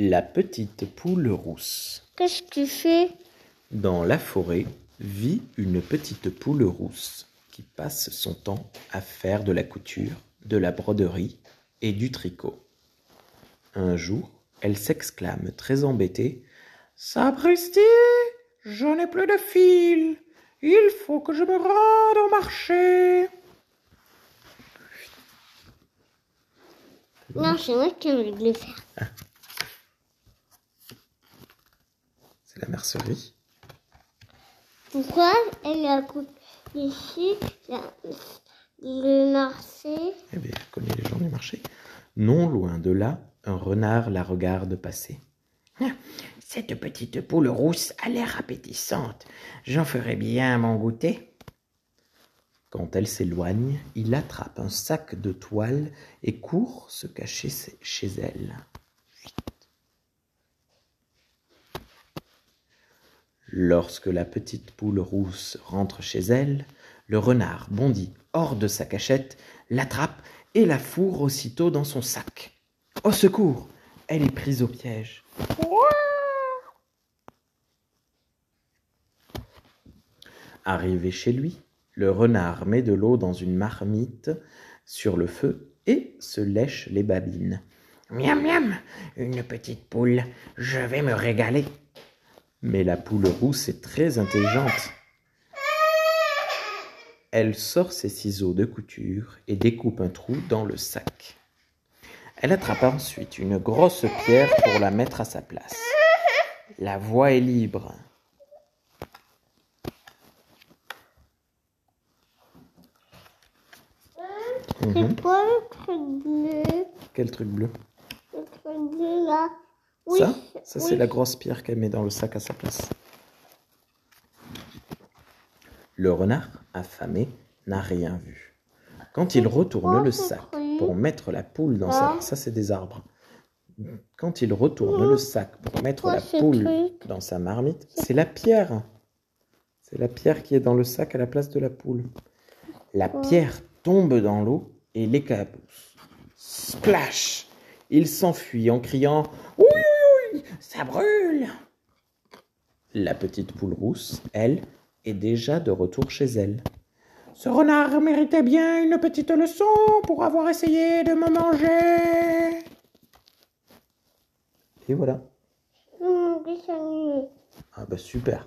La petite poule rousse. Qu'est-ce que tu fais? Dans la forêt vit une petite poule rousse qui passe son temps à faire de la couture, de la broderie et du tricot. Un jour, elle s'exclame très embêtée Sapristi, je n'ai plus de fil. Il faut que je me rende au marché. Non, c'est moi qui ai le faire. La mercerie. Pourquoi elle a coupé ici le marché? Eh bien, elle connaît les gens du marché. Non loin de là, un renard la regarde passer. Cette petite poule rousse a l'air appétissante. J'en ferai bien mon goûter. Quand elle s'éloigne, il attrape un sac de toile et court se cacher chez elle. Lorsque la petite poule rousse rentre chez elle, le renard bondit hors de sa cachette, l'attrape et la fourre aussitôt dans son sac. Au secours Elle est prise au piège. Arrivé chez lui, le renard met de l'eau dans une marmite sur le feu et se lèche les babines. Miam miam, une petite poule, je vais me régaler. Mais la poule rousse est très intelligente. Elle sort ses ciseaux de couture et découpe un trou dans le sac. Elle attrape ensuite une grosse pierre pour la mettre à sa place. La voie est libre. Mhm. C'est quoi le truc bleu? Quel truc bleu? Le truc bleu là Oui. Ça Ça, c'est la grosse pierre qu'elle met dans le sac à sa place. Le renard, affamé, n'a rien vu. Quand il retourne le ce sac pour mettre la poule dans sa... Ah. Ça, c'est des arbres. Quand il retourne le sac pour mettre Quoi, la poule dans sa marmite, c'est la pierre. C'est la pierre qui est dans le sac à la place de la poule. La pierre tombe dans l'eau et l'éclabousse. Splash Il s'enfuit en criant Oui, ça brûle La petite poule rousse, elle, est déjà de retour chez elle. Ce renard méritait bien une petite leçon pour avoir essayé de me manger. Et voilà. Animé. Ah bah super.